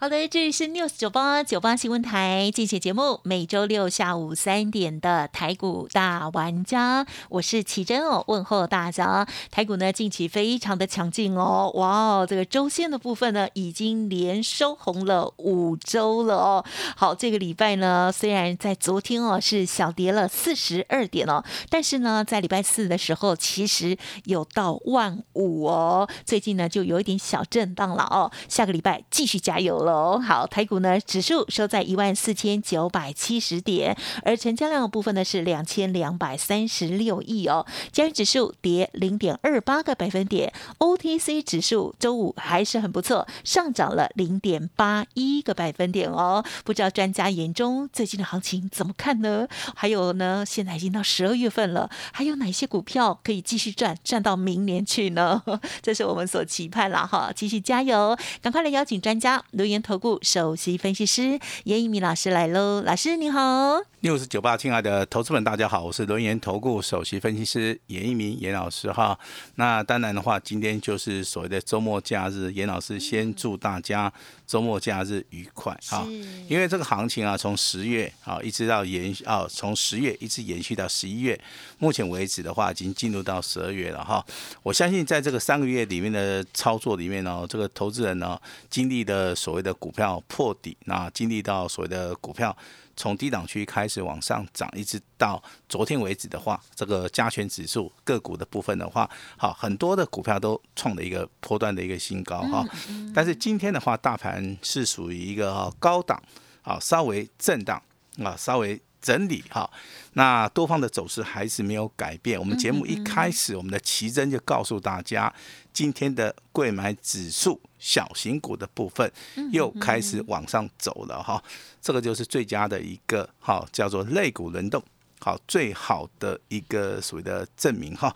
好的，这里是 News 九八九八新闻台，进行节目，每周六下午三点的台股大玩家，我是奇珍哦，问候大家。台股呢近期非常的强劲哦，哇哦，这个周线的部分呢已经连收红了五周了哦。好，这个礼拜呢虽然在昨天哦是小跌了四十二点哦，但是呢在礼拜四的时候其实有到万五哦，最近呢就有一点小震荡了哦，下个礼拜继续加油了。好，台股呢指数收在一万四千九百七十点，而成交量的部分呢是两千两百三十六亿哦。加元指数跌零点二八个百分点，OTC 指数周五还是很不错，上涨了零点八一个百分点哦。不知道专家眼中最近的行情怎么看呢？还有呢，现在已经到十二月份了，还有哪些股票可以继续赚，赚到明年去呢？这是我们所期盼了哈，继续加油，赶快来邀请专家留言。投顾首席分析师严一鸣老师来喽，老师你好。六十九八，亲爱的投资们，大家好，我是轮研投顾首席分析师严一鸣严老师哈。那当然的话，今天就是所谓的周末假日，严老师先祝大家周末假日愉快哈。因为这个行情啊，从十月啊一直到延啊，从十月一直延续到十一月，目前为止的话，已经进入到十二月了哈。我相信在这个三个月里面的操作里面呢，这个投资人呢，经历的所谓的股票破底，那经历到所谓的股票。从低档区开始往上涨，一直到昨天为止的话，这个加权指数个股的部分的话，好，很多的股票都创了一个波段的一个新高哈。但是今天的话，大盘是属于一个高档啊，稍微震荡啊，稍微整理哈。那多方的走势还是没有改变。我们节目一开始，我们的奇珍就告诉大家，今天的贵买指数。小型股的部分又开始往上走了哈，这个就是最佳的一个哈，叫做类股轮动，好最好的一个所谓的证明哈。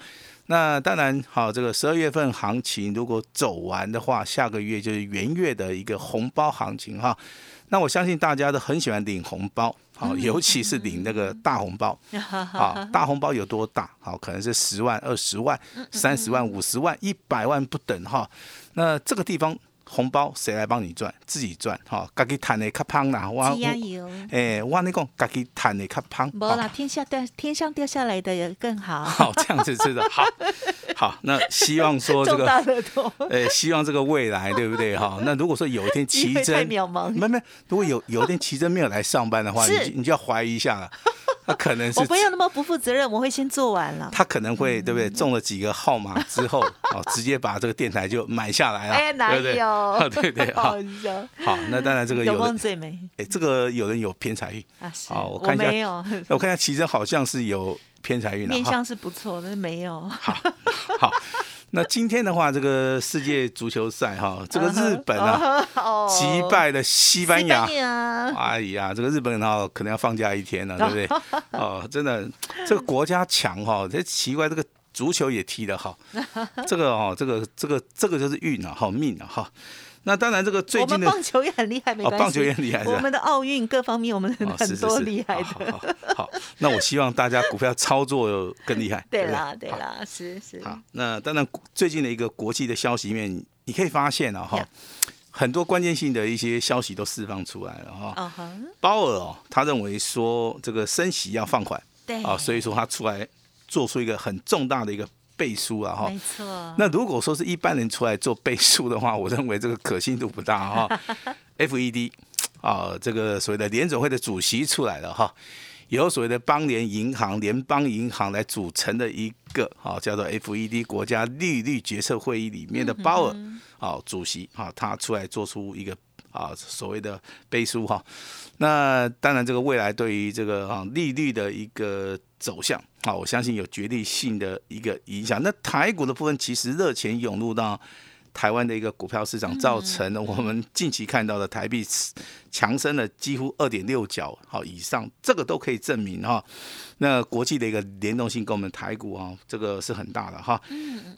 那当然好，这个十二月份行情如果走完的话，下个月就是元月的一个红包行情哈。那我相信大家都很喜欢领红包，好，尤其是领那个大红包，好，大红包有多大？好，可能是十万、二十万、三十万、五十万、一百万不等哈。那这个地方。红包谁来帮你赚？自己赚哈，自己赚的较胖啦。加油！哎，我你讲，自己赚的较胖。无啦，天下掉天上掉下来的也更好。好，这样子是的。好，好，那希望说这个，哎，希望这个未来对不对哈？那如果说有一天奇珍，渺茫。没没，如果有有一天奇珍没有来上班的话，你你就要怀疑一下了。他可能是我不要那么不负责任，我会先做完了。他可能会对不对？中了几个号码之后，哦，直接把这个电台就买下来了。哎，哪有？对对，好，好，那当然这个有梦最美。哎，这个有人有偏财运啊？好，我看一下，我看一下，其实好像是有偏财运的，面相是不错，但是没有。好，好。那今天的话，这个世界足球赛哈，这个日本啊击败了西班牙，哎呀，这个日本人哈可能要放假一天了，对不对？哦，真的，这个国家强哈，这奇怪，这个足球也踢得好，这个哦，这个这个这个就是运啊，好命啊，哈。那当然，这个最近的棒球也很厉害，没关系。棒球也很厉害，我们的奥运各方面，我们很多厉害的。好，那我希望大家股票操作更厉害。对啦，对啦，是是。好，那当然，最近的一个国际的消息面，你可以发现了哈，很多关键性的一些消息都释放出来了哈。鲍尔哦，他认为说这个升息要放缓，对啊，所以说他出来做出一个很重大的一个。背书啊哈，没错。那如果说是一般人出来做背书的话，我认为这个可信度不大哈。FED 啊，这个所谓的联总会的主席出来了哈，由所谓的邦联银行、联邦银行来组成的一个啊，叫做 FED 国家利率决策会议里面的鲍尔啊主席啊，他出来做出一个啊所谓的背书哈。那当然，这个未来对于这个啊利率的一个走向啊，我相信有决定性的一个影响。那台股的部分其实热钱涌入到台湾的一个股票市场，造成了我们近期看到的台币强升了几乎二点六角好以上，这个都可以证明哈。那国际的一个联动性跟我们台股啊，这个是很大的哈。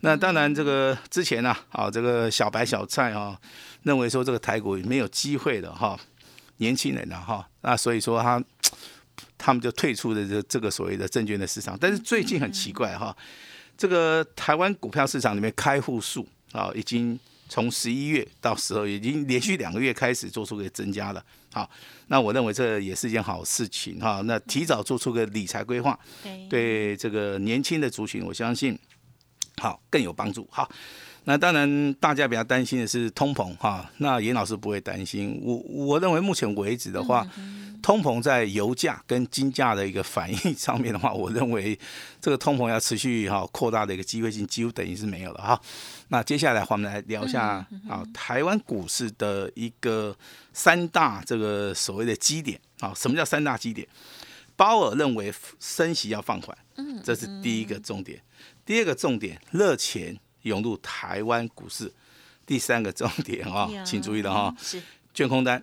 那当然，这个之前呢，啊，这个小白小菜啊，认为说这个台股没有机会的哈，年轻人的哈，那所以说他他们就退出了这这个所谓的证券的市场。但是最近很奇怪哈，这个台湾股票市场里面开户数啊，已经从十一月到十二月，已经连续两个月开始做出个增加了。好，那我认为这也是一件好事情哈。那提早做出个理财规划，对这个年轻的族群，我相信好更有帮助。好，那当然大家比较担心的是通膨哈。那严老师不会担心，我我认为目前为止的话，通膨在油价跟金价的一个反应上面的话，我认为这个通膨要持续哈扩大的一个机会性几乎等于是没有了哈。那接下来我们来聊一下啊，台湾股市的一个三大这个所谓的基点啊，什么叫三大基点？鲍尔认为升息要放缓，嗯，这是第一个重点。第二个重点，热钱涌入台湾股市。第三个重点啊，请注意了哈，是卷空单，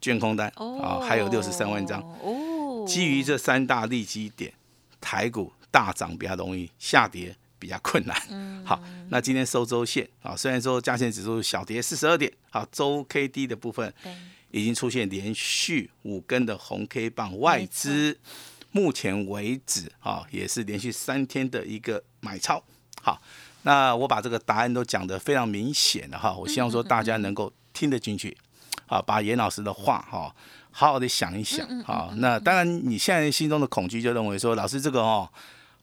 卷空单啊，还有六十三万张。哦，基于这三大利基点，台股大涨比较容易，下跌。比较困难，嗯，好，那今天收周线啊，虽然说加权指数小跌四十二点，好，周 K D 的部分已经出现连续五根的红 K 棒，外资目前为止啊，也是连续三天的一个买超，好，那我把这个答案都讲得非常明显了哈，我希望说大家能够听得进去，好，把严老师的话哈，好好的想一想，好，那当然你现在心中的恐惧就认为说，老师这个哦。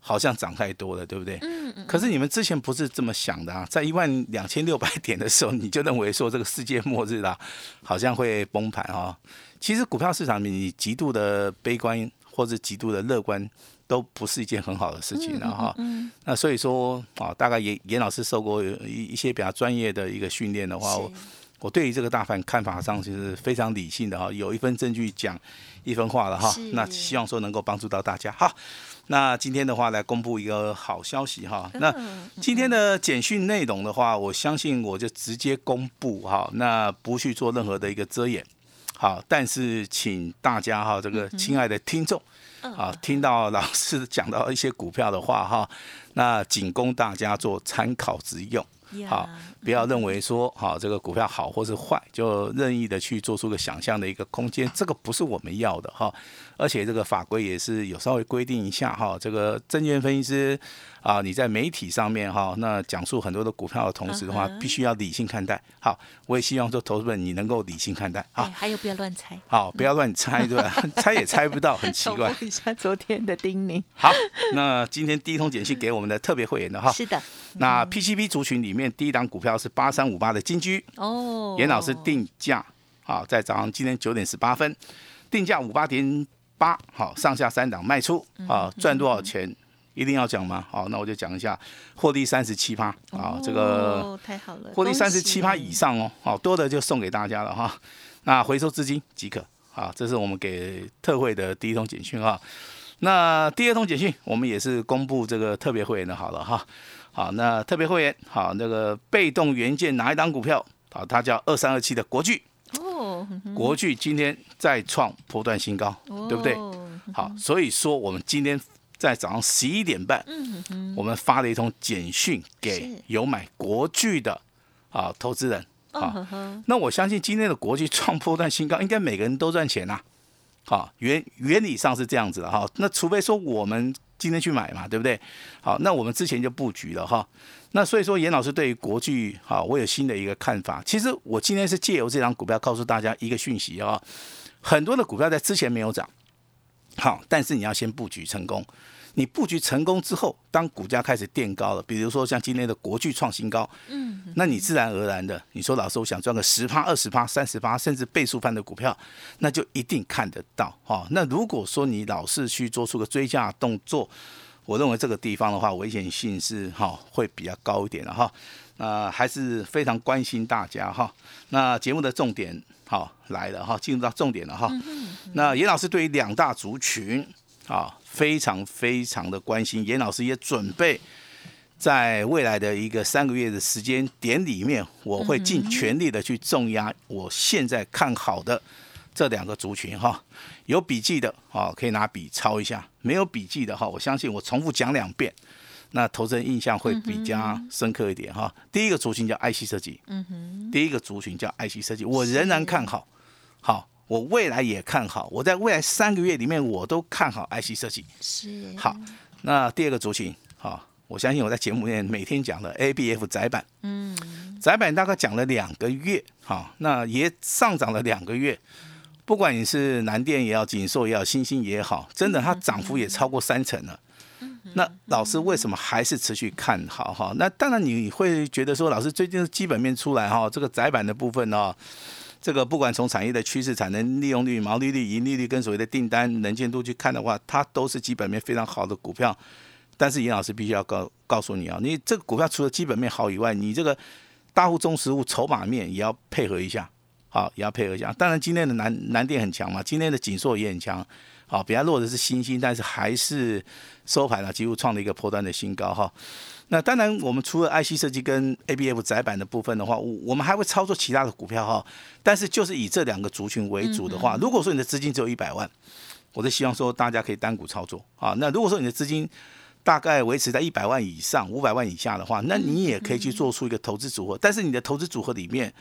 好像涨太多了，对不对？嗯嗯。可是你们之前不是这么想的啊，在一万两千六百 点的时候，你就认为说这个世界末日啦，好像会崩盘啊。其实股票市场，你极度的悲观或者极度的乐观，都不是一件很好的事情了哈。嗯。那所以说啊，大概严严老师受过一一些比较专业的一个训练的话，我我对于这个大盘看法上其实非常理性的哈，有一份证据讲一分话了哈。那希望说能够帮助到大家哈。那今天的话来公布一个好消息哈，那今天的简讯内容的话，我相信我就直接公布哈，那不去做任何的一个遮掩，好，但是请大家哈，这个亲爱的听众，啊，听到老师讲到一些股票的话哈，那仅供大家做参考之用。好，不要认为说好这个股票好或是坏，就任意的去做出个想象的一个空间，这个不是我们要的哈。而且这个法规也是有稍微规定一下哈，这个证券分析师。啊，你在媒体上面哈，那讲述很多的股票的同时的话，必须要理性看待。好，我也希望说，投资们你能够理性看待。好，还有不要乱猜。好，不要乱猜，对吧？猜也猜不到，很奇怪。一下昨天的叮咛。好，那今天第一通简讯给我们的特别会员的哈。是的。那 PCB 族群里面第一档股票是八三五八的金居。哦。严老师定价啊，在早上今天九点十八分，定价五八点八，好，上下三档卖出啊，赚多少钱？一定要讲吗？好，那我就讲一下，获利三十七趴啊，这个太好了，获利三十七趴以上哦，好多的就送给大家了哈。那回收资金即可啊，这是我们给特惠的第一通简讯哈。那第二通简讯，我们也是公布这个特别会员的好了哈。好，那特别会员好，那个被动元件哪一档股票好？它叫二三二七的国巨哦，国巨今天再创波段新高，对不对？好，所以说我们今天。在早上十一点半，我们发了一通简讯给有买国巨的啊投资人啊。那我相信今天的国巨创破段新高，应该每个人都赚钱呐。好，原原理上是这样子的哈。那除非说我们今天去买嘛，对不对？好，那我们之前就布局了哈。那所以说，严老师对于国巨好，我有新的一个看法。其实我今天是借由这张股票告诉大家一个讯息啊，很多的股票在之前没有涨。好，但是你要先布局成功。你布局成功之后，当股价开始垫高了，比如说像今天的国巨创新高，嗯，那你自然而然的，你说老师我想赚个十趴、二十趴、三十趴，甚至倍数翻的股票，那就一定看得到哈。那如果说你老是去做出个追加动作，我认为这个地方的话，危险性是哈会比较高一点的哈。那还是非常关心大家哈。那节目的重点。好来了哈，进入到重点了哈。那严老师对于两大族群啊，非常非常的关心。严老师也准备在未来的一个三个月的时间点里面，我会尽全力的去重压我现在看好的这两个族群哈。有笔记的啊，可以拿笔抄一下；没有笔记的哈，我相信我重复讲两遍，那投资人印象会比较深刻一点哈。第一个族群叫 IC 设计，嗯哼，第一个族群叫 IC 设计，我仍然看好，好，我未来也看好，我在未来三个月里面我都看好 IC 设计，是好。那第二个族群，好。我相信我在节目里面每天讲的 A B F 窄板，嗯，窄板大概讲了两个月，哈，那也上涨了两个月。不管你是南电也好，锦硕也好，星星也好，真的它涨幅也超过三成了。那老师为什么还是持续看好？哈，那当然你会觉得说，老师最近基本面出来哈，这个窄板的部分呢，这个不管从产业的趋势、产能利用率、毛利率、盈利率跟所谓的订单能见度去看的话，它都是基本面非常好的股票。但是严老师必须要告告诉你啊，你这个股票除了基本面好以外，你这个大户中实物筹码面也要配合一下，好，也要配合一下。当然今天的南南电很强嘛，今天的紧缩也很强，好，比较弱的是新兴，但是还是收盘了，几乎创了一个破端的新高哈。那当然，我们除了 IC 设计跟 ABF 窄板的部分的话，我我们还会操作其他的股票哈。但是就是以这两个族群为主的话，如果说你的资金只有一百万，我是希望说大家可以单股操作啊。那如果说你的资金大概维持在一百万以上、五百万以下的话，那你也可以去做出一个投资组合。但是你的投资组合里面，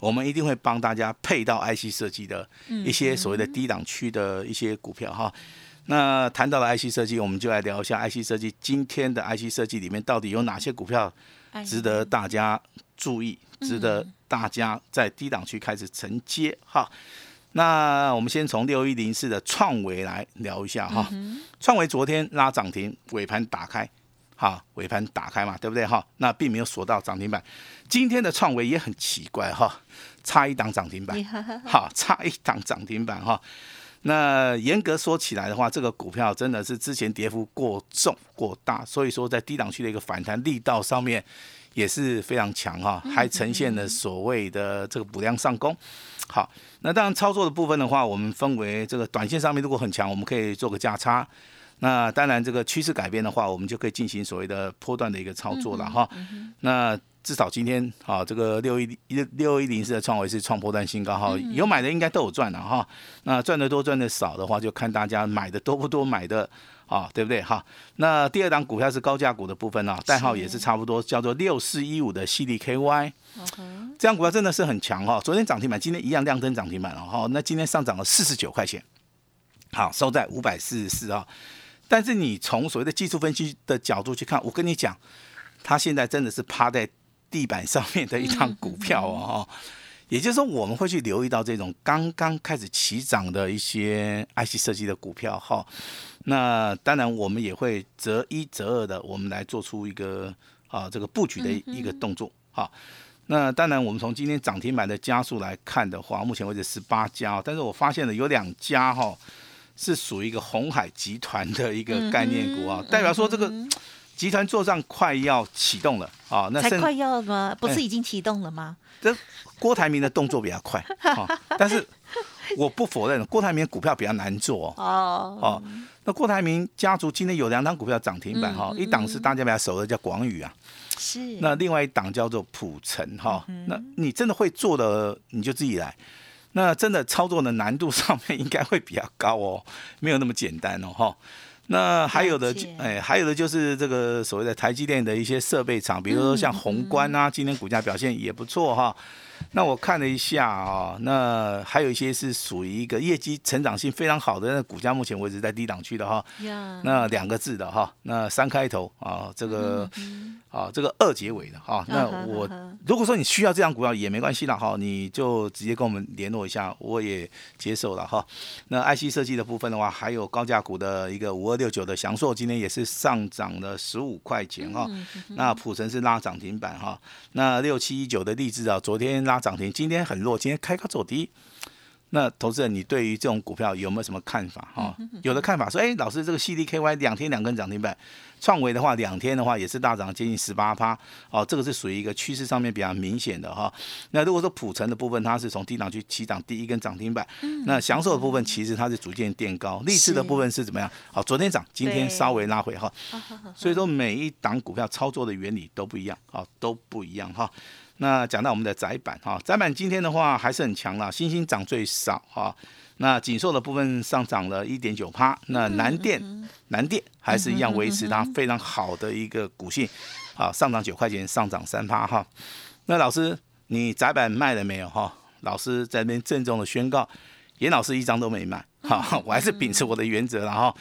我们一定会帮大家配到 IC 设计的一些所谓的低档区的一些股票哈。那谈到了 IC 设计，我们就来聊一下 IC 设计今天的 IC 设计里面到底有哪些股票值得大家注意，值得大家在低档区开始承接哈。那我们先从六一零四的创维来聊一下哈，创维昨天拉涨停，尾盘打开，好，尾盘打开嘛，对不对哈？那并没有锁到涨停板。今天的创维也很奇怪哈，差一档涨停板，好，差一档涨停板哈。那严格说起来的话，这个股票真的是之前跌幅过重过大，所以说在低档区的一个反弹力道上面也是非常强哈，还呈现了所谓的这个补量上攻。好，那当然操作的部分的话，我们分为这个短线上面如果很强，我们可以做个价差。那当然这个趋势改变的话，我们就可以进行所谓的波段的一个操作了哈。那至少今天啊，这个六一六六一零四的创维是创波段新高哈，有买的应该都有赚了哈。那赚的多赚的少的话，就看大家买的多不多，买的。啊，对不对？哈，那第二档股票是高价股的部分啊，代号也是差不多，叫做六四一五的 C D K Y，这样股票真的是很强哈。昨天涨停板，今天一样亮灯涨停板了哈。那今天上涨了四十九块钱，好，收在五百四十四啊。但是你从所谓的技术分析的角度去看，我跟你讲，它现在真的是趴在地板上面的一张股票哦。也就是说，我们会去留意到这种刚刚开始起涨的一些 IC 设计的股票哈。那当然，我们也会择一择二的，我们来做出一个啊这个布局的一个动作哈。那当然，我们从今天涨停板的加速来看的话，目前为止十八家，但是我发现了有两家哈是属于一个红海集团的一个概念股啊，代表说这个集团作战快要启动了啊。那才快要吗？不是已经启动了吗？这郭台铭的动作比较快，但是我不否认郭台铭股票比较难做哦。哦。那郭台铭家族今天有两档股票涨停板哈，一档是大家比较熟的叫广宇啊，是。那另外一档叫做普成哈，那你真的会做的你就自己来，那真的操作的难度上面应该会比较高哦，没有那么简单哦哈。那还有的哎，还有的就是这个所谓的台积电的一些设备厂，比如说像宏观啊，今天股价表现也不错哈。那我看了一下啊，那还有一些是属于一个业绩成长性非常好的，那股价目前为止在低档区的哈。那两个字的哈，那三开头啊，这个啊这个二结尾的哈。那我如果说你需要这张股票也没关系了哈，你就直接跟我们联络一下，我也接受了哈。那 IC 设计的部分的话，还有高价股的一个五二六九的祥硕，今天也是上涨了十五块钱哈。那普成是拉涨停板哈。那六七一九的励志啊，昨天拉。涨停，今天很弱，今天开高走低，那投资人，你对于这种股票有没有什么看法？哈，有的看法说，哎，老师，这个 CDKY 两天两根涨停板，创维的话两天的话也是大涨接近十八趴，哦，这个是属于一个趋势上面比较明显的哈。那如果说普成的部分，它是从低档去起涨第一根涨停板，那享受的部分其实它是逐渐垫高，励志的部分是怎么样？好，昨天涨，今天稍微拉回哈。所以说每一档股票操作的原理都不一样，好，都不一样哈。那讲到我们的窄板哈，窄板今天的话还是很强了，星星涨最少哈。那锦硕的部分上涨了一点九趴，那南电南电还是一样维持它非常好的一个股性，啊，上涨九块钱，上涨三趴哈。那老师，你窄板卖了没有哈？老师在那边郑重的宣告，严老师一张都没卖，哈，我还是秉持我的原则了哈，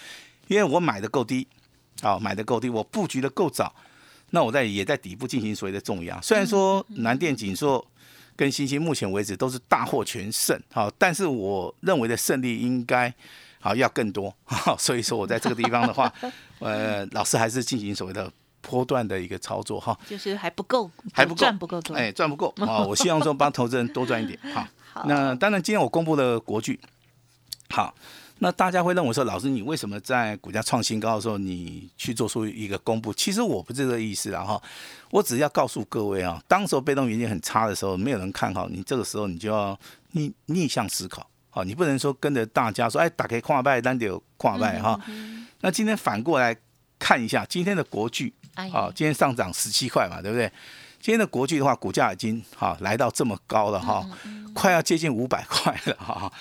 因为我买的够低，啊，买的够低，我布局的够早。那我在也在底部进行所谓的重压，虽然说南电、锦硕跟新兴目前为止都是大获全胜，好，但是我认为的胜利应该好要更多，所以说我在这个地方的话，呃，老师还是进行所谓的波段的一个操作哈，就是还不够，还不够赚不够多，哎，赚不够啊，我希望说帮投资人多赚一点哈。那当然，今天我公布了国剧，好。那大家会认为说，老师你为什么在股价创新高的时候，你去做出一个公布？其实我不是这个意思啊哈，我只是要告诉各位啊，当时候被动元件很差的时候，没有人看好你，这个时候你就要逆逆向思考，啊，你不能说跟着大家说，哎，打开跨拜单点跨拜哈。那今天反过来看一下今天的国巨，啊，今天上涨十七块嘛，对不对？今天的国巨的话，股价已经哈来到这么高了哈，快要接近五百块了哈。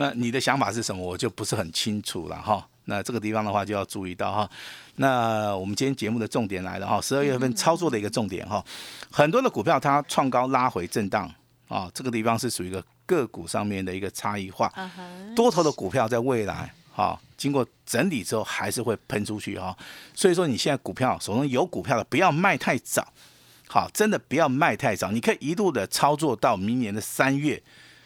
那你的想法是什么？我就不是很清楚了哈。那这个地方的话就要注意到哈。那我们今天节目的重点来了哈，十二月份操作的一个重点哈。很多的股票它创高拉回震荡啊，这个地方是属于一个个股上面的一个差异化。多头的股票在未来哈，经过整理之后还是会喷出去哈。所以说你现在股票手中有股票的不要卖太早，好，真的不要卖太早。你可以一路的操作到明年的三月，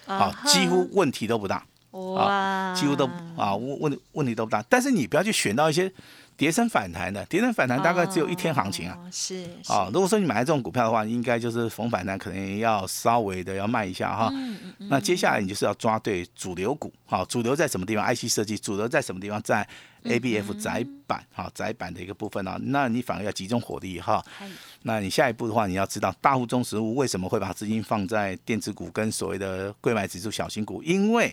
好，几乎问题都不大。哇，几乎都啊问问问题都不大，但是你不要去选到一些跌升反弹的，跌升反弹大概只有一天行情啊，是啊，如果说你买这种股票的话，应该就是逢反弹可能要稍微的要卖一下哈，那接下来你就是要抓对主流股，好，主流在什么地方？IC 设计主流在什么地方？在 ABF 窄板，好，窄板的一个部分啊，那你反而要集中火力哈，那你下一步的话，你要知道大户中实物为什么会把资金放在电子股跟所谓的贵买指数小型股，因为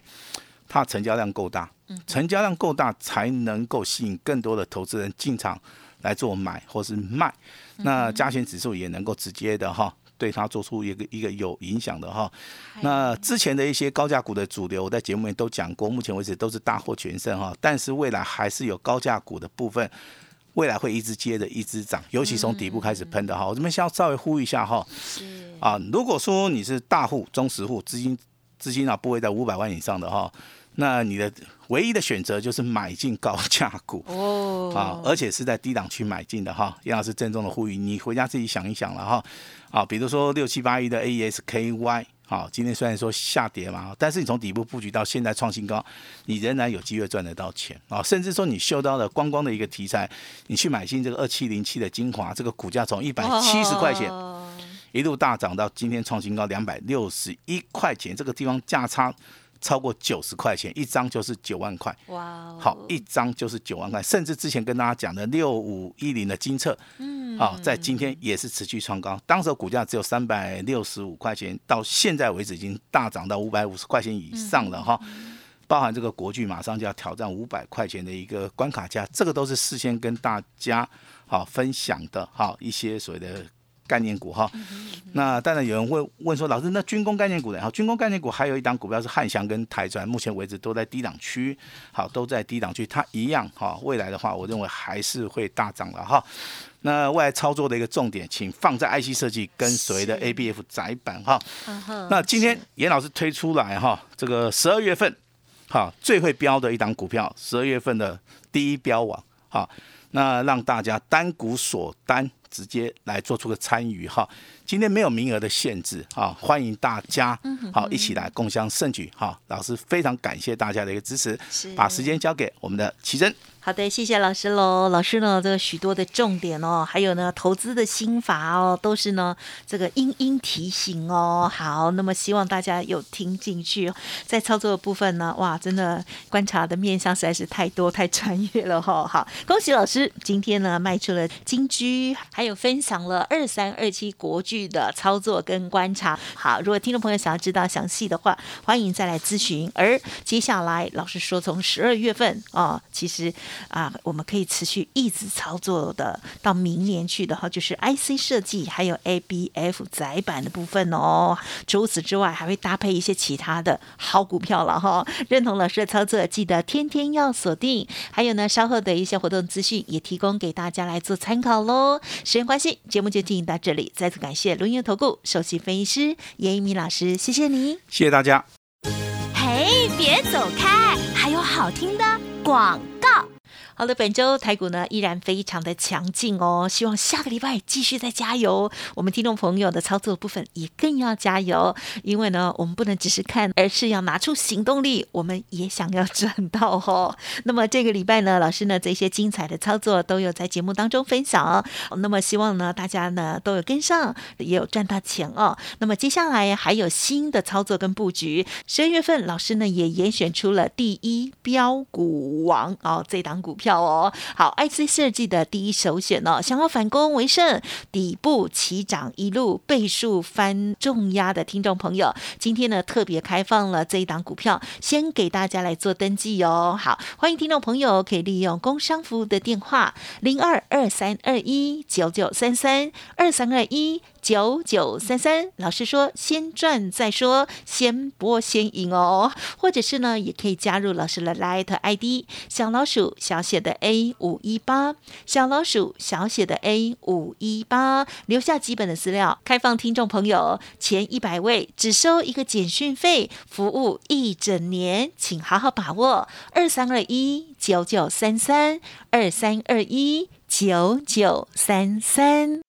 它成交量够大，成交量够大才能够吸引更多的投资人进场来做买或是卖，那加权指数也能够直接的哈对它做出一个一个有影响的哈。那之前的一些高价股的主流，我在节目里面都讲过，目前为止都是大获全胜哈。但是未来还是有高价股的部分，未来会一直接着一直涨，尤其从底部开始喷的哈。我这边先稍微呼吁一下哈，啊，如果说你是大户、中实户，资金资金啊部位在五百万以上的哈。那你的唯一的选择就是买进高价股哦，啊，而且是在低档区买进的哈。杨老师郑重的呼吁你回家自己想一想了哈。啊，比如说六七八一的 AESKY，好，今天虽然说下跌嘛，但是你从底部布局到现在创新高，你仍然有机会赚得到钱啊。甚至说你嗅到了光光的一个题材，你去买进这个二七零七的精华，这个股价从一百七十块钱一路大涨到今天创新高两百六十一块钱，这个地方价差。超过九十块钱一张就是九万块，哇！好，一张就是九万块，甚至之前跟大家讲的六五一零的金策，嗯，好，在今天也是持续创高，当时股价只有三百六十五块钱，到现在为止已经大涨到五百五十块钱以上了哈，包含这个国巨马上就要挑战五百块钱的一个关卡价，这个都是事先跟大家好分享的哈一些所谓的。概念股哈，那当然有人会问说，老师，那军工概念股呢？好，军工概念股还有一档股票是汉翔跟台船，目前为止都在低档区，好，都在低档区，它一样哈。未来的话，我认为还是会大涨了哈。那未来操作的一个重点，请放在 IC 设计跟所谓的 ABF 窄板哈。那今天严老师推出来哈，这个十二月份哈最会标的一档股票，十二月份的第一标王哈。那让大家单股锁单直接来做出个参与哈。今天没有名额的限制哈，欢迎大家好一起来共襄盛举哈。老师非常感谢大家的一个支持，把时间交给我们的奇珍。好的，谢谢老师喽。老师呢，这个许多的重点哦，还有呢，投资的心法哦，都是呢这个殷殷提醒哦。好，那么希望大家有听进去，在操作的部分呢，哇，真的观察的面向实在是太多太专业了哈。好，恭喜老师，今天呢卖出了金居，还有分享了二三二七国剧的操作跟观察。好，如果听众朋友想要知道详细的话，欢迎再来咨询。而接下来老师说，从十二月份啊，其实。啊，我们可以持续一直操作的到明年去的哈，就是 IC 设计还有 ABF 窄板的部分哦。除此之外，还会搭配一些其他的好股票了哈。认同老师的操作，记得天天要锁定。还有呢，稍后的一些活动资讯也提供给大家来做参考喽。时间关系，节目就进行到这里。再次感谢轮研投顾首席分析师严一鸣老师，谢谢你，谢谢大家。嘿，别走开，还有好听的广告。好的，本周台股呢依然非常的强劲哦，希望下个礼拜继续再加油。我们听众朋友的操作部分也更要加油，因为呢，我们不能只是看，而是要拿出行动力。我们也想要赚到哦。那么这个礼拜呢，老师呢这些精彩的操作都有在节目当中分享。那么希望呢大家呢都有跟上，也有赚到钱哦。那么接下来还有新的操作跟布局。十二月份老师呢也严选出了第一标股王哦，这档股票哦，好，IC 设计的第一首选哦，想要反攻为胜，底部起涨一路倍数翻重压的听众朋友，今天呢特别开放了这一档股票，先给大家来做登记哦。好，欢迎听众朋友可以利用工商服务的电话零二二三二一九九三三二三二一。九九三三，老师说先赚再说，先播先赢哦。或者是呢，也可以加入老师的 Light ID 小老鼠小写的 A 五一八，小老鼠小写的 A 五一八，留下基本的资料，开放听众朋友前一百位只收一个简讯费，服务一整年，请好好把握二三二一九九三三二三二一九九三三。